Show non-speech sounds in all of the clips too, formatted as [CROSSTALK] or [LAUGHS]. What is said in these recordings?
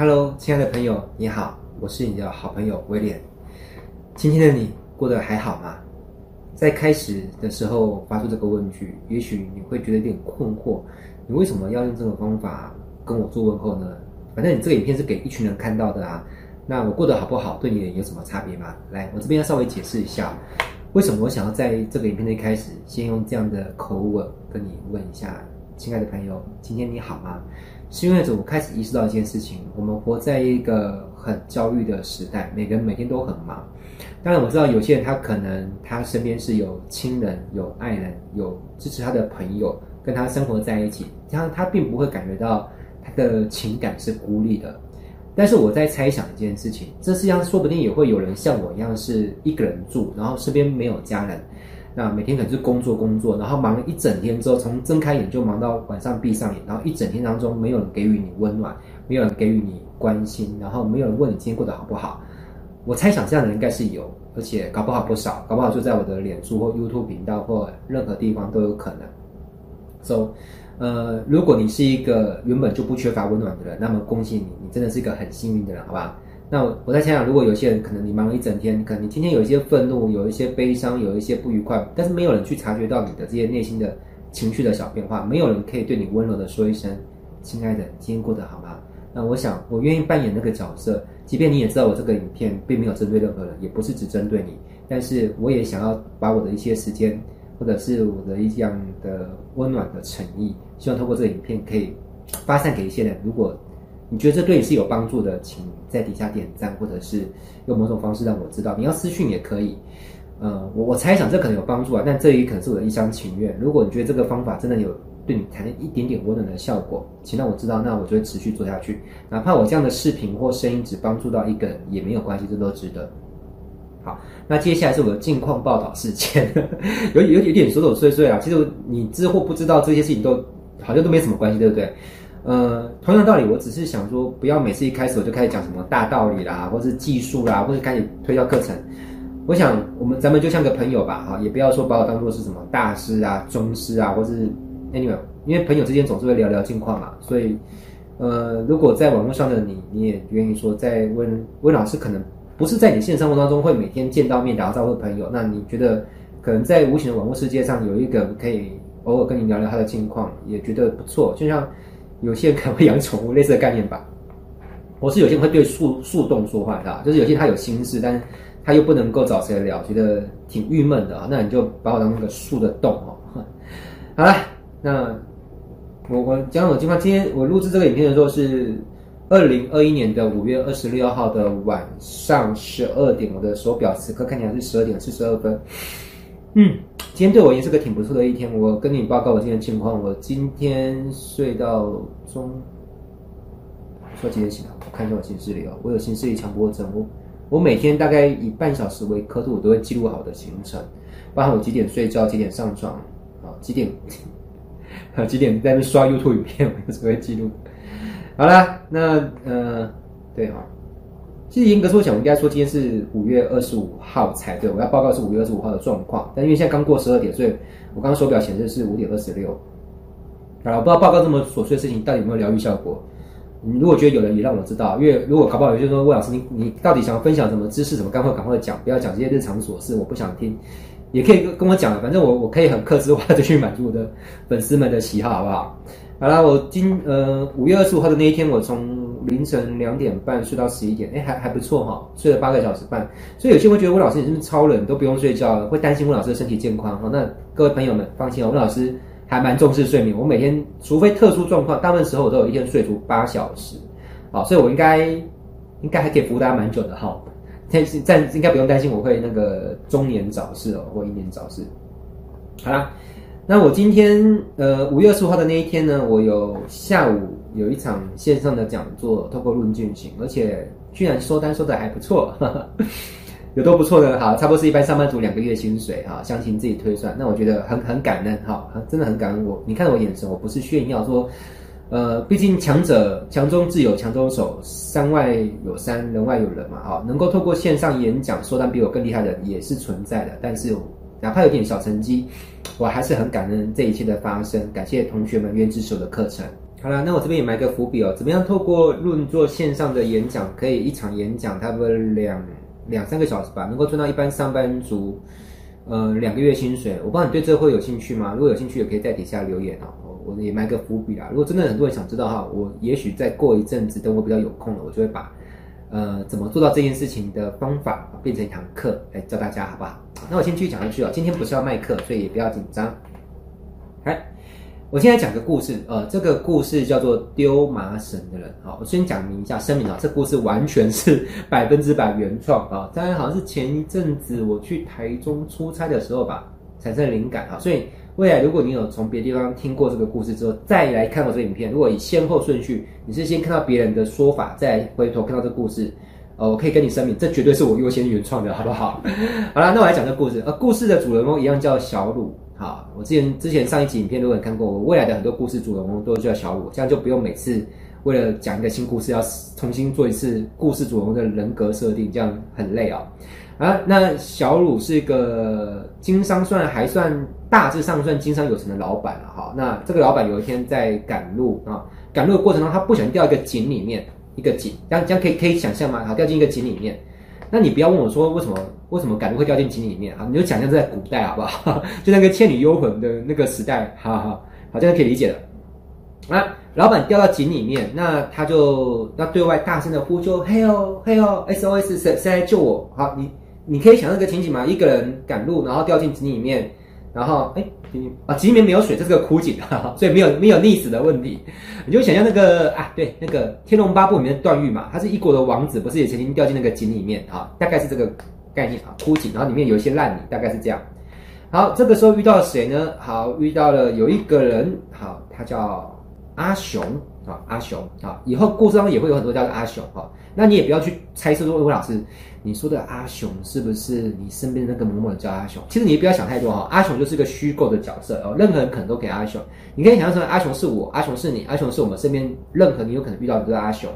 Hello，亲爱的朋友，你好，我是你的好朋友威廉。今天的你过得还好吗？在开始的时候发出这个问句，也许你会觉得有点困惑，你为什么要用这种方法跟我做问候呢？反正你这个影片是给一群人看到的啊。那我过得好不好，对你有什么差别吗？来，我这边要稍微解释一下，为什么我想要在这个影片的一开始，先用这样的口吻跟你问一下，亲爱的朋友，今天你好吗？是因为我开始意识到一件事情，我们活在一个很焦虑的时代，每个人每天都很忙。当然我知道有些人他可能他身边是有亲人、有爱人、有支持他的朋友跟他生活在一起，这样他并不会感觉到他的情感是孤立的。但是我在猜想一件事情，这世界上说不定也会有人像我一样是一个人住，然后身边没有家人。那每天可能是工作工作，然后忙了一整天之后，从睁开眼就忙到晚上闭上眼，然后一整天当中没有人给予你温暖，没有人给予你关心，然后没有人问你今天过得好不好。我猜想这样的人应该是有，而且搞不好不少，搞不好就在我的脸书或 YouTube 频道或任何地方都有可能。So，呃，如果你是一个原本就不缺乏温暖的人，那么恭喜你，你真的是一个很幸运的人，好吧？那我我在想想，如果有些人可能你忙了一整天，可能你今天有一些愤怒，有一些悲伤，有一些不愉快，但是没有人去察觉到你的这些内心的情绪的小变化，没有人可以对你温柔的说一声“亲爱的，今天过得好吗？”那我想，我愿意扮演那个角色，即便你也知道我这个影片并没有针对任何人，也不是只针对你，但是我也想要把我的一些时间，或者是我的一样的温暖的诚意，希望通过这个影片可以发散给一些人。如果你觉得这对你是有帮助的，请在底下点赞，或者是用某种方式让我知道。你要私讯也可以，呃，我我猜想这可能有帮助啊，但这也可能是我的一厢情愿。如果你觉得这个方法真的有对你产生一点点温暖的效果，请让我知道，那我就会持续做下去。哪怕我这样的视频或声音只帮助到一个也没有关系，这都值得。好，那接下来是我的近况报道事件，[LAUGHS] 有有有点琐琐碎碎啊。其实你知或不知道这些事情都好像都没什么关系，对不对？呃，同样的道理，我只是想说，不要每次一开始我就开始讲什么大道理啦，或是技术啦，或是开始推销课程。我想，我们咱们就像个朋友吧，哈，也不要说把我当做是什么大师啊、宗师啊，或是 anyway，因为朋友之间总是会聊聊近况嘛。所以，呃，如果在网络上的你，你也愿意说，在温温老师可能不是在你现实生活当中会每天见到面打招呼的朋友，那你觉得可能在无形的网络世界上有一个可以偶尔跟你聊聊他的近况，也觉得不错，就像。有些人可能会养宠物，类似的概念吧。我是有些人会对树树洞说话的，就是有些他有心事，但是他又不能够找谁聊，觉得挺郁闷的啊。那你就把我当那个树的洞哦。[LAUGHS] 好了，那我我讲我今天今天我录制这个影片的时候是二零二一年的五月二十六号的晚上十二点，我的手表此刻看起来是十二点四十二分。嗯。今天对我也是个挺不错的一天。我跟你报告我今天的情况，我今天睡到中，说几点醒的？我看一下我行事历哦。我有行事历强迫症，我我每天大概以半小时为刻度，我都会记录好的行程，包含我几点睡觉、几点上床啊、几点 [LAUGHS] 几点在那刷 YouTube 影片，我都会记录。[LAUGHS] 好啦，那呃，[LAUGHS] 对哈。其实严格说讲，我应该说今天是五月二十五号才对。我要报告是五月二十五号的状况，但因为现在刚过十二点，所以我刚刚手表显示是五点二十六。好了，我不知道报告这么琐碎的事情到底有没有疗愈效果。你如果觉得有人也让我知道，因为如果搞不好有些说魏老师，你你到底想分享什么知识？什么干货？赶快讲，不要讲这些日常琐事，我不想听。也可以跟跟我讲，反正我我可以很克制化的去满足我的粉丝们的喜好，好不好？好了，我今呃五月二十五号的那一天，我从凌晨两点半睡到十一点，哎，还还不错哈，睡了八个小时半。所以有些人会觉得温老师你是不是超人，都不用睡觉了，会担心温老师的身体健康哈。那各位朋友们放心哦，温老师还蛮重视睡眠，我每天除非特殊状况，大部分时候我都有一天睡足八小时，好，所以我应该应该还可以服务大家蛮久的哈。但是暂应该不用担心我会那个中年早逝哦，或英年早逝。好啦。那我今天呃五月二十五号的那一天呢，我有下午有一场线上的讲座，透过录音进行，而且居然收单收的还不错，哈哈，有多不错呢？好，差不多是一般上班族两个月薪水哈，详情自己推算。那我觉得很很感恩哈，真的很感恩我。你看我眼神，我不是炫耀说，呃，毕竟强者强中自有强中手，山外有山，人外有人嘛，哈，能够透过线上演讲收单比我更厉害的也是存在的，但是。哪怕有点小成绩，我还是很感恩这一切的发生。感谢同学们愿意支持我的课程。好了，那我这边也埋个伏笔哦。怎么样透过论做线上的演讲，可以一场演讲差不多两两三个小时吧，能够赚到一般上班族呃两个月薪水？我不知道你对这会有兴趣吗？如果有兴趣，也可以在底下留言哦。我也埋个伏笔啦。如果真的很多人想知道哈，我也许再过一阵子，等我比较有空了，我就会把呃怎么做到这件事情的方法变成一堂课来教大家，好不好？那我先继续讲下去哦。今天不是要卖课，所以也不要紧张。来。我现在讲个故事，呃，这个故事叫做丢麻绳的人。好，我先讲明一下声明啊，这故事完全是 [LAUGHS] 百分之百原创啊。当然，好像是前一阵子我去台中出差的时候吧，产生灵感啊。所以未来如果你有从别的地方听过这个故事之后，再来看我这个影片，如果以先后顺序，你是先看到别人的说法，再回头看到这故事，呃，我可以跟你声明，这绝对是我优先原创的，好不好？好了，那我来讲这个故事。呃，故事的主人公一样叫小鲁。好，我之前之前上一集影片如果你看过，我未来的很多故事主人公都叫小鲁，这样就不用每次为了讲一个新故事要重新做一次故事主人公的人格设定，这样很累啊。啊，那小鲁是一个经商算还算大致上算经商有成的老板了哈。那这个老板有一天在赶路啊，赶路的过程中他不小心掉一个井里面，一个井，这样这样可以可以想象吗？好，掉进一个井里面。那你不要问我说为什么为什么赶路会掉进井里面啊？你就想象在古代好不好？[LAUGHS] 就那个《倩女幽魂》的那个时代，好好好，这样可以理解了。啊，老板掉到井里面，那他就要对外大声的呼救：“嘿哦嘿哦，SOS，谁谁来救我？”好，你你可以想象个情景吗？一个人赶路，然后掉进井里面。然后，哎，啊，井里面没有水，这是个枯井，哈 [LAUGHS] 哈所以没有没有溺死的问题。你就想象那个啊，对，那个《天龙八部》里面的段誉嘛，他是一国的王子，不是也曾经掉进那个井里面啊？大概是这个概念啊，枯井，然后里面有一些烂泥，大概是这样。好，这个时候遇到了谁呢？好，遇到了有一个人，好，他叫阿雄啊，阿雄啊，以后故事中也会有很多叫做阿雄哈。那你也不要去猜测说，魏老师。你说的阿雄是不是你身边那个某某人叫阿雄？其实你也不要想太多哈，阿雄就是个虚构的角色哦，任何人可能都给阿雄。你可以想象成阿雄是我，阿雄是你，阿雄是我们身边任何你有可能遇到的阿雄。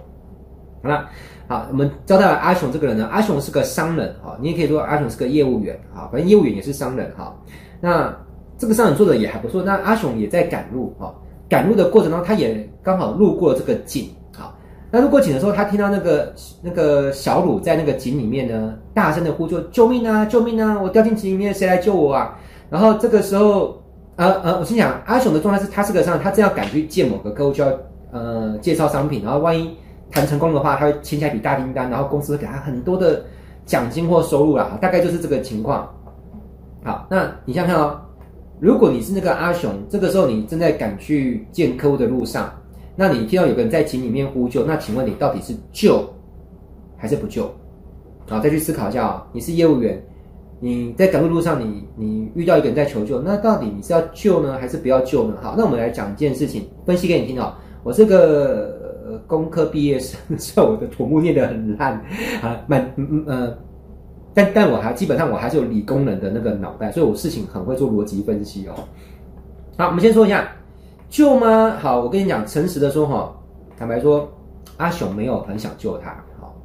好了，好，我们交代了阿雄这个人呢，阿雄是个商人哈，你也可以说阿雄是个业务员啊，反正业务员也是商人哈。那这个商人做的也还不错，那阿雄也在赶路哈，赶路的过程中他也刚好路过这个井啊。那路过井的时候，他听到那个那个小鲁在那个井里面呢，大声的呼救：“救命啊！救命啊！我掉进井里面，谁来救我啊？”然后这个时候，呃呃，我心想，阿雄的状态是他是个商人，他正要赶去见某个客户，就要呃介绍商品，然后万一谈成功的话，他会签下一笔大订单，然后公司会给他很多的奖金或收入啦，大概就是这个情况。好，那你想想看哦，如果你是那个阿雄，这个时候你正在赶去见客户的路上。那你听到有个人在井里面呼救，那请问你到底是救还是不救？好，再去思考一下啊。你是业务员，你在赶路路上你，你遇到一个人在求救，那到底你是要救呢，还是不要救呢？好，那我们来讲一件事情，分析给你听哦。我这个呃工科毕业生，[LAUGHS] 虽然我的土木念得很烂啊，蛮嗯呃，但但我还基本上我还是有理工人的那个脑袋，所以我事情很会做逻辑分析哦。好，我们先说一下。救吗？好，我跟你讲，诚实的说哈，坦白说，阿雄没有很想救他，好，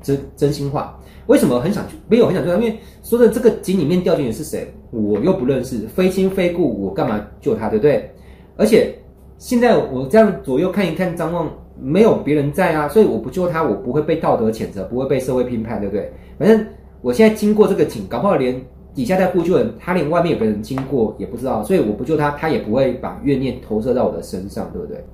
真真心话。为什么很想救？没有很想救他？因为说的这个井里面掉进的是谁，我又不认识，非亲非故，我干嘛救他，对不对？而且现在我这样左右看一看，张望没有别人在啊，所以我不救他，我不会被道德谴责，不会被社会批判，对不对？反正我现在经过这个井，搞不好连。底下在呼救人，他连外面有个人经过也不知道，所以我不救他，他也不会把怨念投射到我的身上，对不对？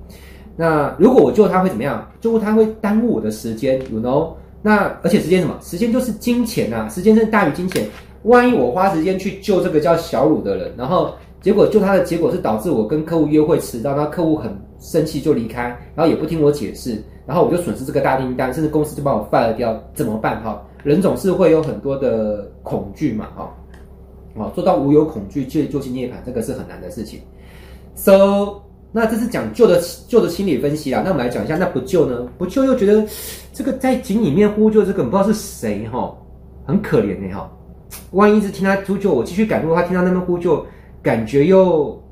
那如果我救他会怎么样？救他会耽误我的时间，you know？那而且时间什么？时间就是金钱啊，时间是大于金钱。万一我花时间去救这个叫小鲁的人，然后结果救他的结果是导致我跟客户约会迟到，那客户很生气就离开，然后也不听我解释，然后我就损失这个大订单，甚至公司就把我 fire 掉，怎么办？哈，人总是会有很多的恐惧嘛，哈。哦，做到无有恐惧，就就近涅槃，这个是很难的事情。So，那这是讲救的救的心理分析啦。那我们来讲一下，那不救呢？不救又觉得这个在井里面呼救这个，不知道是谁哈，很可怜的哈。万一是听他呼救，我继续赶路，他听到那边呼救，感觉又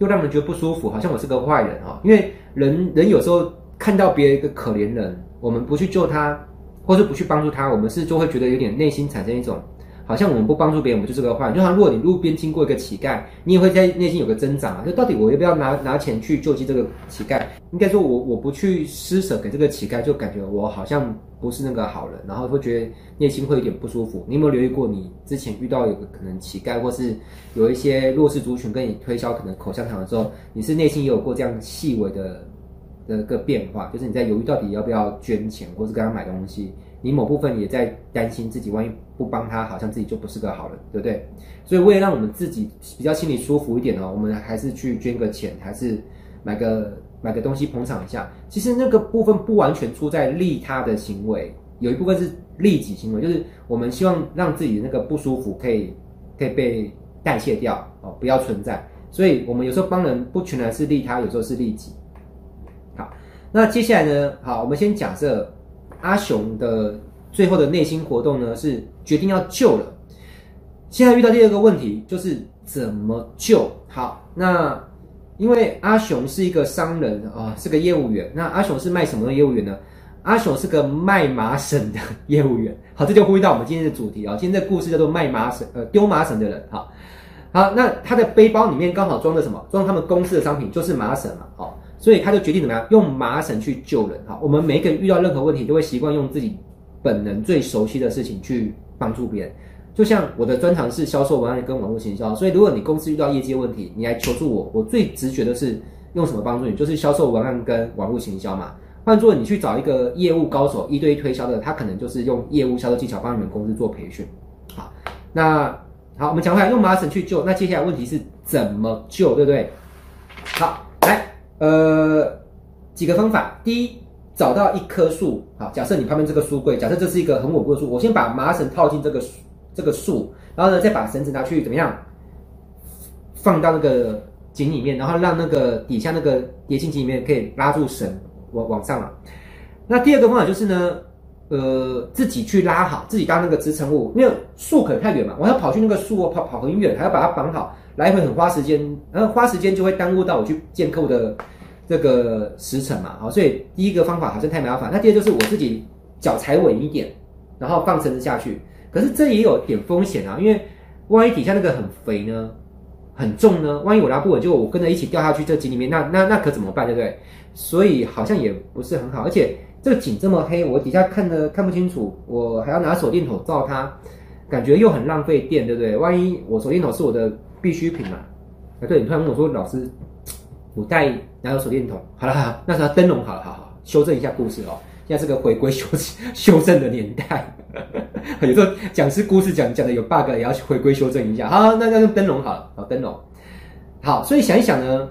又让人觉得不舒服，好像我是个坏人哈。因为人人有时候看到别人一个可怜人，我们不去救他，或是不去帮助他，我们是就会觉得有点内心产生一种。好像我们不帮助别人，我们就是个坏。就好像如果你路边经过一个乞丐，你也会在内心有个挣扎，就到底我要不要拿拿钱去救济这个乞丐？应该说我我不去施舍给这个乞丐，就感觉我好像不是那个好人，然后会觉得内心会有点不舒服。你有没有留意过，你之前遇到有个可能乞丐，或是有一些弱势族群跟你推销可能口香糖的时候，你是内心也有过这样细微的的个变化，就是你在犹豫到底要不要捐钱，或是跟他买东西。你某部分也在担心自己，万一不帮他，好像自己就不是个好人，对不对？所以为了让我们自己比较心里舒服一点哦，我们还是去捐个钱，还是买个买个东西捧场一下。其实那个部分不完全出在利他的行为，有一部分是利己行为，就是我们希望让自己的那个不舒服可以可以被代谢掉哦，不要存在。所以我们有时候帮人不全然是利他，有时候是利己。那接下来呢？好，我们先假设。阿雄的最后的内心活动呢，是决定要救了。现在遇到第二个问题，就是怎么救？好，那因为阿雄是一个商人啊，是个业务员。那阿雄是卖什么的业务员呢？阿雄是个卖麻绳的业务员。好，这就呼应到我们今天的主题啊。今天的故事叫做卖麻绳，呃，丢麻绳的人。好，好，那他的背包里面刚好装的什么？装他们公司的商品，就是麻绳嘛。好。所以他就决定怎么样用麻绳去救人哈。我们每一个人遇到任何问题，都会习惯用自己本能最熟悉的事情去帮助别人。就像我的专长是销售文案跟网络行销，所以如果你公司遇到业绩问题，你来求助我，我最直觉的是用什么帮助你？就是销售文案跟网络行销嘛。换作你去找一个业务高手一对一推销的，他可能就是用业务销售技巧帮你们公司做培训。好，那好，我们讲回来用麻绳去救，那接下来问题是怎么救，对不对？好，呃，几个方法。第一，找到一棵树，好，假设你旁边这个书柜，假设这是一个很稳固的树，我先把麻绳套进这个这个树，然后呢，再把绳子拿去怎么样，放到那个井里面，然后让那个底下那个叠进井里面可以拉住绳往往上了。那第二个方法就是呢，呃，自己去拉好，自己当那个支撑物，因为树可能太远嘛，我要跑去那个树我跑跑很远，还要把它绑好。来回很花时间，然后花时间就会耽误到我去见客户的这个时程嘛，好，所以第一个方法好像太麻烦。那第二就是我自己脚踩稳一点，然后放绳子下去。可是这也有点风险啊，因为万一底下那个很肥呢，很重呢，万一我拉不稳，就我跟着一起掉下去这井里面，那那那可怎么办，对不对？所以好像也不是很好，而且这个井这么黑，我底下看的看不清楚，我还要拿手电筒照它，感觉又很浪费电，对不对？万一我手电筒是我的。必需品嘛？啊，对，你突然问我说：“老师，我带哪有手电筒？”好了，好了，那是灯笼。好了，好好修正一下故事哦。现在是个回归修 [LAUGHS] 修正的年代，[LAUGHS] 有时候讲师故事讲讲的有 bug，也要回归修正一下。好，那那用灯笼好了，好灯笼。好，所以想一想呢，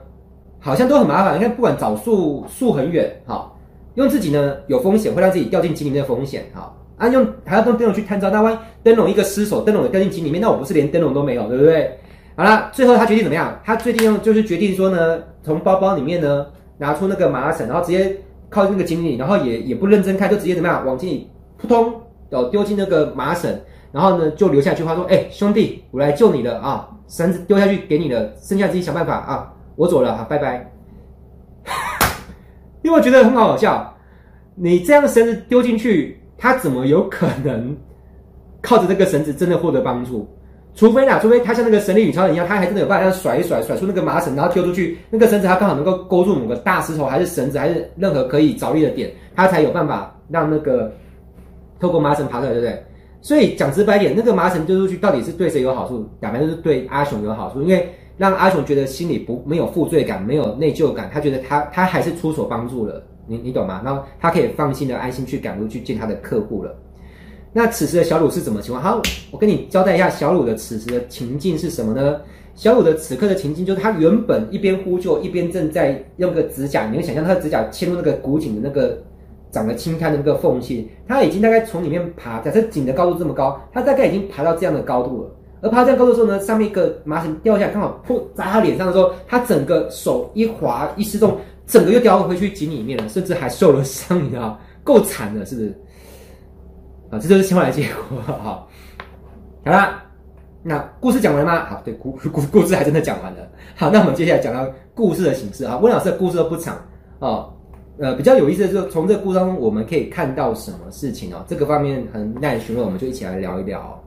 好像都很麻烦。你看，不管找树树很远，好，用自己呢有风险，会让自己掉进井里面的风险，好啊，用还要用灯笼去探照，那万一灯笼一个失手，灯笼掉进井里面，那我不是连灯笼都没有，对不对？好了，最后他决定怎么样？他决定用，就是决定说呢，从包包里面呢拿出那个麻绳，然后直接靠近那个井里，然后也也不认真看，就直接怎么样往井里扑通哦丢进那个麻绳，然后呢就留下一句话说：“哎，兄弟，我来救你了啊，绳子丢下去给你了，剩下自己想办法啊，我走了，好，拜拜。”因为我觉得很好笑，你这样的绳子丢进去，他怎么有可能靠着这个绳子真的获得帮助？除非啦，除非他像那个神力女超人一样，他还真的有办法，甩一甩，甩出那个麻绳，然后丢出去，那个绳子他刚好能够勾住某个大石头，还是绳子，还是任何可以着力的点，他才有办法让那个透过麻绳爬出来，对不对？所以讲直白点，那个麻绳丢出去到底是对谁有好处？讲白就是对阿雄有好处，因为让阿雄觉得心里不没有负罪感，没有内疚感，他觉得他他还是出手帮助了，你你懂吗？然后他可以放心的安心去赶路去见他的客户了。那此时的小鲁是怎么情况？好，我跟你交代一下小鲁的此时的情境是什么呢？小鲁的此刻的情境就是他原本一边呼救，一边正在用个指甲，你能想象他的指甲嵌入那个古井的那个长得青苔的那个缝隙，他已经大概从里面爬，假设井的高度这么高，他大概已经爬到这样的高度了。而爬这样高度的时候呢，上面一个麻绳掉下来，刚好扑砸他脸上的时候，他整个手一滑一失重，整个又掉回去井里面了，甚至还受了伤，你知道，够惨的，是不是？啊，这就是后来结果哈。好，啦，那故事讲完了吗？好，对，故 [LAUGHS] 故故事还真的讲完了。好，那我们接下来讲到故事的形式啊。温老师的故事都不长啊，呃，比较有意思的就是从这个故事当中我们可以看到什么事情哦。这个方面很耐人寻味，我们就一起来聊一聊。